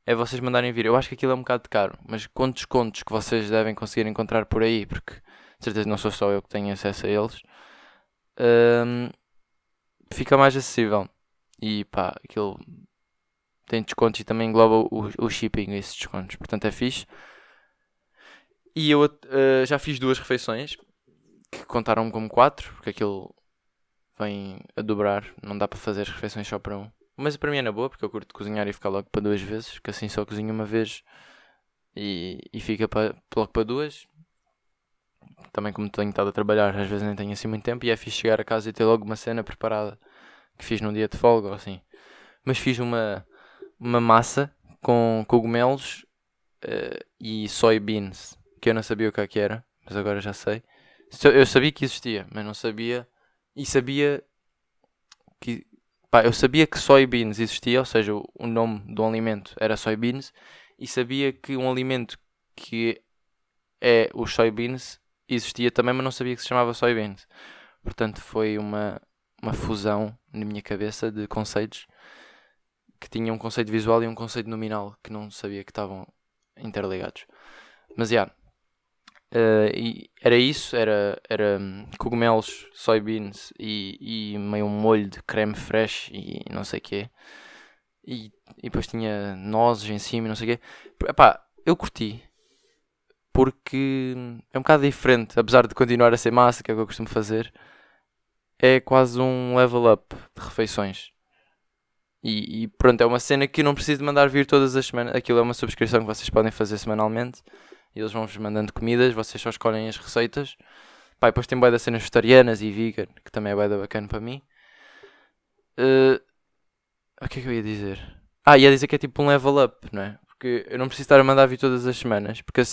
é vocês mandarem vir. Eu acho que aquilo é um bocado caro, mas com descontos que vocês devem conseguir encontrar por aí, porque de certeza não sou só eu que tenho acesso a eles, hum, fica mais acessível. E pá, aquilo tem descontos e também engloba o, o shipping esses descontos, portanto é fixe. E eu uh, já fiz duas refeições que contaram como quatro, porque aquilo vem a dobrar, não dá para fazer as refeições só para um. Mas para mim é na boa, porque eu curto cozinhar e ficar logo para duas vezes, que assim só cozinho uma vez e, e fica para, logo para duas. Também como tenho estado a trabalhar, às vezes nem tenho assim muito tempo e é fixe chegar a casa e ter logo uma cena preparada que fiz num dia de folga ou assim. Mas fiz uma, uma massa com cogumelos uh, e soybeans que eu não sabia o que, é que era, mas agora já sei. Eu sabia que existia, mas não sabia. E sabia que. Pá, eu sabia que soybeans existia, ou seja, o nome do alimento era soybeans, e sabia que um alimento que é os soybeans existia também, mas não sabia que se chamava soybeans. Portanto, foi uma, uma fusão na minha cabeça de conceitos que tinha um conceito visual e um conceito nominal que não sabia que estavam interligados. Mas já, yeah, Uh, era isso, era, era um, cogumelos, soybeans e, e meio um molho de creme fresh e não sei o quê. E, e depois tinha nozes em cima e não sei o quê. Epá, eu curti. Porque é um bocado diferente, apesar de continuar a ser massa, que é o que eu costumo fazer. É quase um level up de refeições. E, e pronto, é uma cena que eu não preciso de mandar vir todas as semanas. Aquilo é uma subscrição que vocês podem fazer semanalmente e eles vão-vos mandando comidas, vocês só escolhem as receitas. Pá, depois tem boia das cenas vegetarianas e vegan, que também é boia bacana para mim. Uh, o que é que eu ia dizer? Ah, ia dizer que é tipo um level up, não é? Porque eu não preciso estar a mandar vir todas as semanas. Porque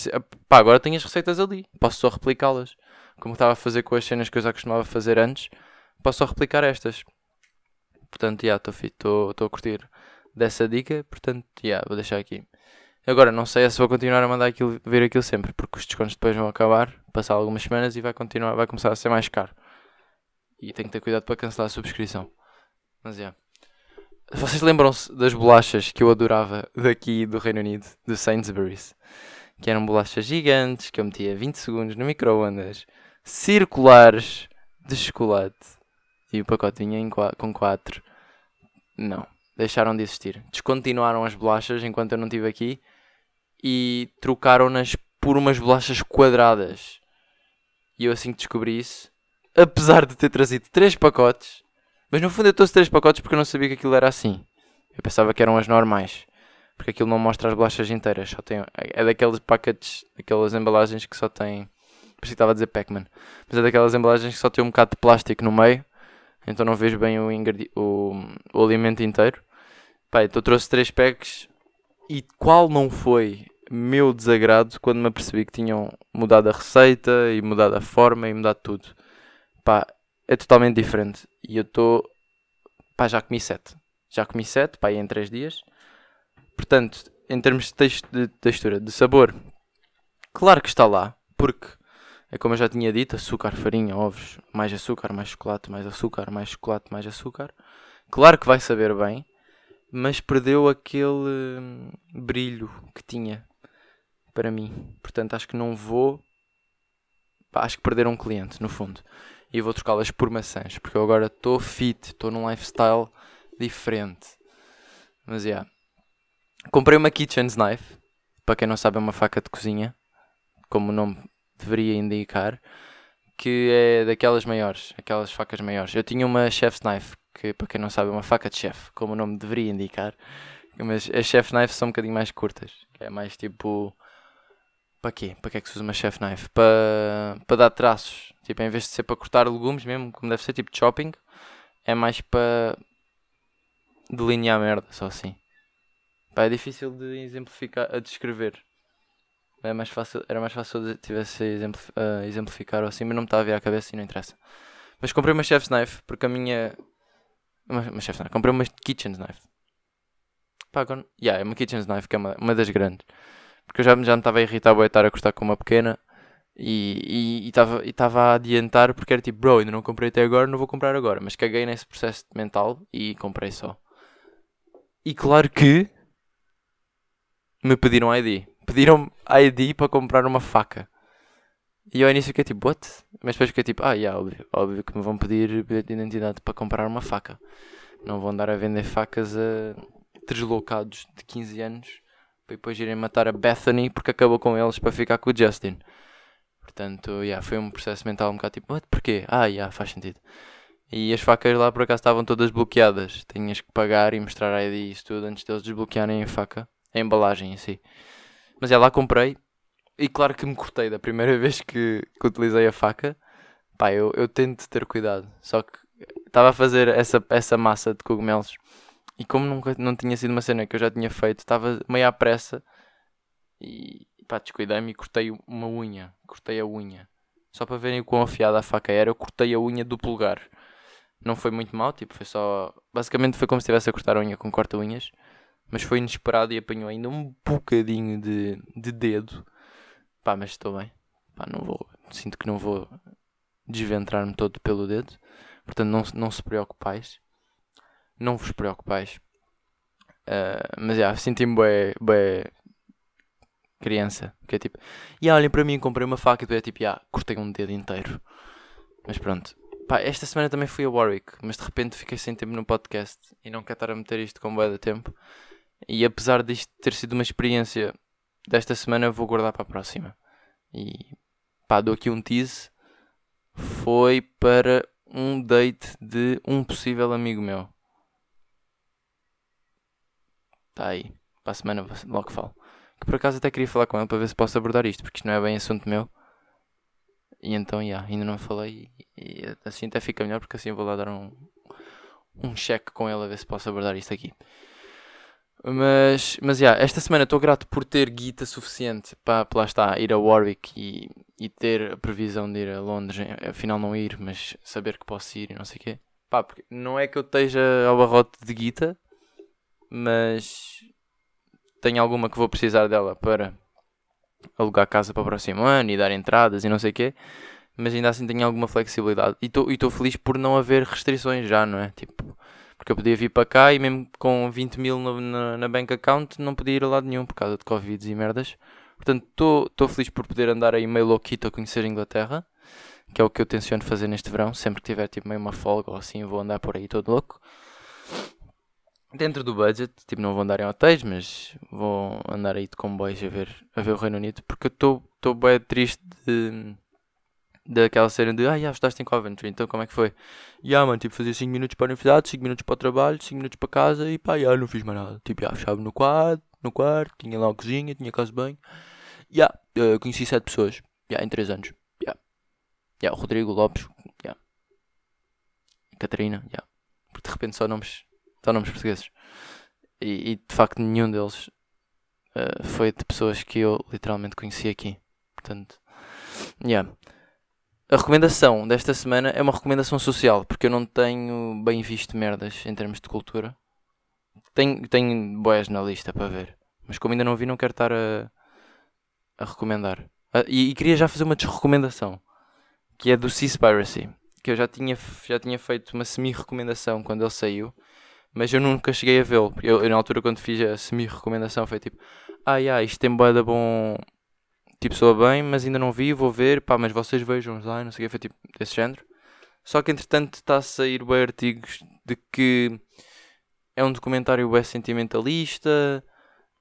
pá, agora tenho as receitas ali. Posso só replicá-las. Como estava a fazer com as cenas que eu já costumava fazer antes, posso só replicar estas. Portanto, já, estou a curtir dessa dica. Portanto, já, vou deixar aqui. Agora, não sei se vou continuar a mandar aquilo, ver aquilo sempre, porque os descontos depois vão acabar, passar algumas semanas e vai continuar, vai começar a ser mais caro. E tenho que ter cuidado para cancelar a subscrição. Mas é. Vocês lembram-se das bolachas que eu adorava daqui do Reino Unido, do Sainsbury's? Que eram bolachas gigantes que eu metia 20 segundos no micro-ondas, circulares, de chocolate. E o pacote vinha com 4. Não, deixaram de existir. Descontinuaram as bolachas enquanto eu não estive aqui e trocaram-nas por umas bolachas quadradas. E eu assim que descobri isso, apesar de ter trazido três pacotes, mas no fundo eu trouxe três pacotes porque eu não sabia que aquilo era assim. Eu pensava que eram as normais, porque aquilo não mostra as bolachas inteiras, só tem é daqueles pacotes, daquelas embalagens que só tem, por que estava a dizer Pac-Man, mas é daquelas embalagens que só tem um bocado de plástico no meio, então não vejo bem o, o, o alimento inteiro. Pai, então trouxe três packs e qual não foi meu desagrado quando me apercebi que tinham mudado a receita e mudado a forma e mudado tudo. Pá, é totalmente diferente. E eu estou. Pá, já comi sete. Já comi sete, pá, em três dias. Portanto, em termos de, de textura, de sabor, claro que está lá, porque é como eu já tinha dito: açúcar, farinha, ovos, mais açúcar, mais chocolate, mais açúcar, mais chocolate, mais açúcar. Claro que vai saber bem, mas perdeu aquele hum, brilho que tinha para mim. Portanto, acho que não vou. Pá, acho que perderam um cliente, no fundo. E vou trocá-las por maçãs, porque eu agora estou fit, estou num lifestyle diferente. Mas é. Yeah. Comprei uma Kitchen's Knife, para quem não sabe, é uma faca de cozinha, como o nome deveria indicar, que é daquelas maiores, aquelas facas maiores. Eu tinha uma Chef's Knife que para quem não sabe é uma faca de chefe, como o nome deveria indicar. Mas as chef knives são um bocadinho mais curtas. É mais tipo. Para quê? Para que é que se usa uma chef knife? Para, para dar traços. Tipo, em vez de ser para cortar legumes mesmo, como deve ser, tipo chopping, é mais para delinear merda, só assim. Pá, é difícil de exemplificar, a descrever. É mais fácil, era mais fácil se tivesse a exemplificar ou assim, mas não me estava a vir à cabeça e não interessa. Mas comprei uma chef's knife, porque a minha. Uma, uma chef's knife. Comprei uma kitchen's knife. Pá, agora. Yeah, é uma kitchen's knife, que é uma, uma das grandes. Porque eu já, já me estava a irritar a estar a cortar com uma pequena. E estava e, e a adiantar porque era tipo, bro, ainda não comprei até agora, não vou comprar agora. Mas caguei nesse processo mental e comprei só. E claro que me pediram ID. Pediram ID para comprar uma faca. E eu ao início fiquei tipo, what? Mas depois fiquei tipo, ah, yeah, óbvio, óbvio que me vão pedir identidade para comprar uma faca. Não vão andar a vender facas a deslocados de 15 anos para depois irem matar a Bethany porque acabou com eles para ficar com o Justin. Portanto, yeah, foi um processo mental um bocado tipo, what? Porquê? Ah, yeah, faz sentido. E as facas lá por acaso estavam todas bloqueadas. Tinhas que pagar e mostrar a ID e isso tudo antes deles desbloquearem a faca, a embalagem em si. Mas é lá comprei e claro que me cortei da primeira vez que, que utilizei a faca. Pá, eu, eu tento ter cuidado. Só que estava a fazer essa, essa massa de cogumelos e como nunca não tinha sido uma cena que eu já tinha feito, estava meio à pressa e pá, descuidei-me e cortei uma unha. Cortei a unha. Só para verem o quão afiada a faca era, eu cortei a unha do pulgar não foi muito mal, tipo, foi só. Basicamente foi como se estivesse a cortar a unha com corta-unhas, mas foi inesperado e apanhou ainda um bocadinho de, de dedo. Pá, mas estou bem. Pá, não vou. Sinto que não vou desventrar-me todo pelo dedo. Portanto, não, não se preocupais. Não vos preocupais. Uh, mas já, yeah, senti-me bem, bem criança. Que é tipo, e yeah, olhem para mim, comprei uma faca e tu é tipo, yeah, cortei um dedo inteiro. Mas pronto, Pá, esta semana também fui a Warwick, mas de repente fiquei sem tempo no podcast e não quero estar a meter isto com boa de tempo. E apesar disto ter sido uma experiência desta semana, vou guardar para a próxima. E pá, dou aqui um tease. Foi para um date de um possível amigo meu. Está aí. Para a semana logo falo. Que por acaso até queria falar com ele para ver se posso abordar isto, porque isto não é bem assunto meu. E então, yeah, ainda não falei. E, e assim até fica melhor, porque assim vou lá dar um, um cheque com ele a ver se posso abordar isto aqui. Mas, mas yeah, esta semana estou grato por ter guita suficiente para, para lá está, ir a Warwick e, e ter a previsão de ir a Londres. Afinal, não ir, mas saber que posso ir e não sei o quê. Pá, porque não é que eu esteja ao barrote de guita, mas tenho alguma que vou precisar dela para alugar casa para o próximo ano e dar entradas e não sei o quê, mas ainda assim tenho alguma flexibilidade. E estou feliz por não haver restrições já, não é? Tipo, porque eu podia vir para cá e mesmo com 20 mil no, na, na bank account não podia ir a lado nenhum por causa de Covid e merdas. Portanto, estou feliz por poder andar aí meio louquito a conhecer a Inglaterra, que é o que eu tenciono fazer neste verão. Sempre que tiver tipo meio uma folga ou assim, vou andar por aí todo louco dentro do budget, tipo, não vou andar em hotéis, mas vou andar aí de comboios a ver, a ver o Reino Unido, porque eu estou bem triste daquela cena de, ah, já estudaste em Coventry, então como é que foi? E ah, mano, tipo, fazia 5 minutos para a universidade, 5 minutos para o trabalho, 5 minutos para casa e pá, já não fiz mais nada. Tipo, já fechava no quarto, no quarto, tinha lá a cozinha, tinha casa de banho. Já, uh, conheci 7 pessoas, já, em 3 anos. Já, já, Rodrigo Lopes, já. Catarina, já. Porque de repente só nomes só nomes portugueses. E, e, de facto nenhum deles uh, foi de pessoas que eu literalmente conheci aqui. Portanto, yeah. A recomendação desta semana é uma recomendação social, porque eu não tenho bem visto merdas em termos de cultura. Tenho, tenho boés na lista para ver, mas como ainda não vi, não quero estar a, a recomendar. Uh, e, e, queria já fazer uma desrecomendação, que é do Seaspiracy, que eu já tinha, já tinha feito uma semi-recomendação quando ele saiu mas eu nunca cheguei a vê-lo. Eu, eu, na altura, quando fiz a semi-recomendação, foi tipo: Ah, yeah, isto tem boeda bom. Tipo, soa bem, mas ainda não vi, vou ver. Pá, mas vocês vejam lá, não sei o que. Foi tipo desse género. Só que entretanto está a sair bem artigos de que é um documentário bem sentimentalista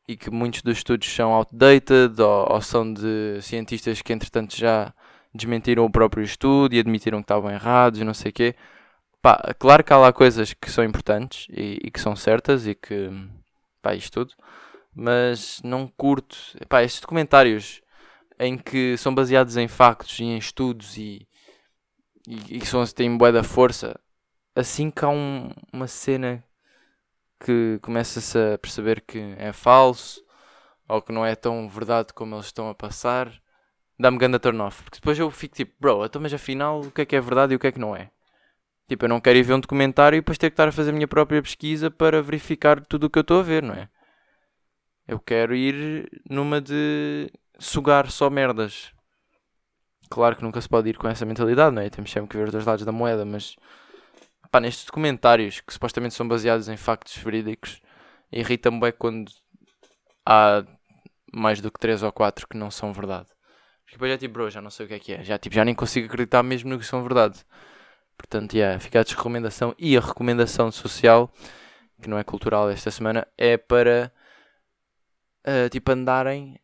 e que muitos dos estudos são outdated ou, ou são de cientistas que entretanto já desmentiram o próprio estudo e admitiram que estavam errados e não sei o quê. Pá, claro que há lá coisas que são importantes e, e que são certas e que. pá, isto tudo. Mas não curto. Pá, estes documentários em que são baseados em factos e em estudos e, e, e são, têm bué da força. assim que há um, uma cena que começa-se a perceber que é falso ou que não é tão verdade como eles estão a passar, dá-me ganda turn off. Porque depois eu fico tipo, bro, então, mas afinal o que é que é verdade e o que é que não é? Tipo, eu não quero ir ver um documentário e depois ter que estar a fazer a minha própria pesquisa para verificar tudo o que eu estou a ver, não é? Eu quero ir numa de sugar só merdas. Claro que nunca se pode ir com essa mentalidade, não é? Temos sempre que ver os dois lados da moeda, mas pá, nestes documentários que supostamente são baseados em factos verídicos, irrita-me bem quando há mais do que 3 ou 4 que não são verdade. Porque depois é tipo, bro, já não sei o que é que é. Já, tipo, já nem consigo acreditar mesmo no que são verdade. Portanto, yeah, fica a desrecomendação. E a recomendação social, que não é cultural esta semana, é para uh, tipo andarem.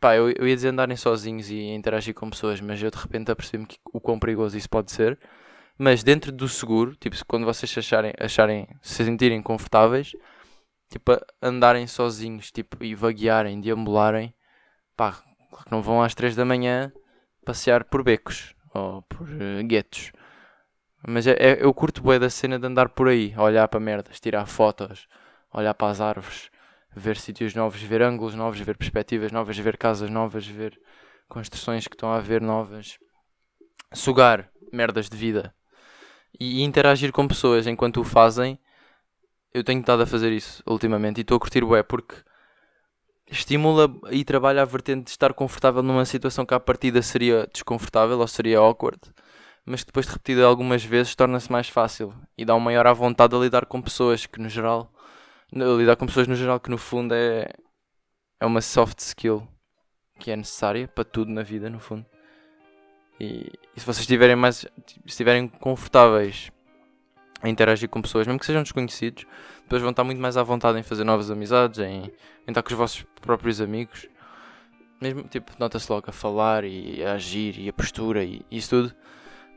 Pá, eu, eu ia dizer andarem sozinhos e interagir com pessoas, mas eu de repente apercebi-me o quão perigoso isso pode ser. Mas dentro do seguro, tipo, quando vocês acharem, acharem se sentirem confortáveis, tipo, andarem sozinhos, tipo, e vaguearem, deambularem, pá, que não vão às 3 da manhã passear por becos ou por uh, guetos. Mas é, é, eu curto bem da cena de andar por aí, olhar para merdas, tirar fotos, olhar para as árvores, ver sítios novos, ver ângulos novos, ver perspectivas novas, ver casas novas, ver construções que estão a ver novas, sugar merdas de vida e interagir com pessoas enquanto o fazem. Eu tenho estado a fazer isso ultimamente e estou a curtir o porque estimula e trabalha a vertente de estar confortável numa situação que à partida seria desconfortável ou seria awkward, mas que depois de repetida algumas vezes torna-se mais fácil e dá um maior à vontade a lidar com pessoas que no geral lidar com pessoas no geral que no fundo é é uma soft skill que é necessária para tudo na vida no fundo. E, e se vocês estiverem mais estiverem confortáveis a interagir com pessoas, mesmo que sejam desconhecidos, depois vão estar muito mais à vontade em fazer novas amizades, em, em estar com os vossos próprios amigos. Mesmo, tipo, nota-se logo a falar e a agir e a postura e, isso tudo.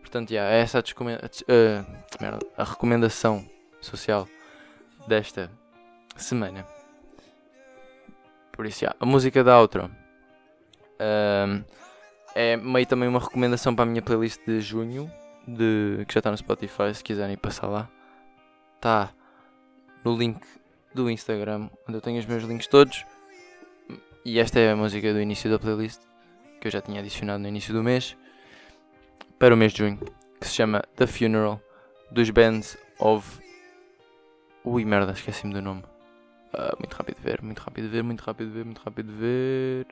Portanto, yeah, essa é a, uh, a recomendação social desta semana. Por isso, yeah, a música da outro uh, é meio também uma recomendação para a minha playlist de junho, de, que já está no Spotify, se quiserem passar lá. Está no link do Instagram, onde eu tenho os meus links todos. E esta é a música do início da playlist, que eu já tinha adicionado no início do mês, para o mês de junho, que se chama The Funeral, dos bands of. Ui, merda, esqueci-me do nome. Uh, muito rápido de ver, muito rápido de ver, muito rápido de ver, muito rápido de ver.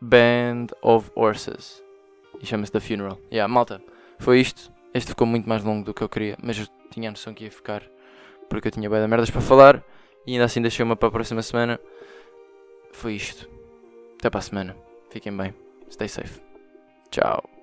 Band of Horses. E chama-se The Funeral. Yeah, malta, foi isto. Este ficou muito mais longo do que eu queria, mas eu tinha a noção que ia ficar porque eu tinha bem de merdas para falar e ainda assim deixei uma para a próxima semana. Foi isto. Até para a semana. Fiquem bem. Stay safe. Tchau.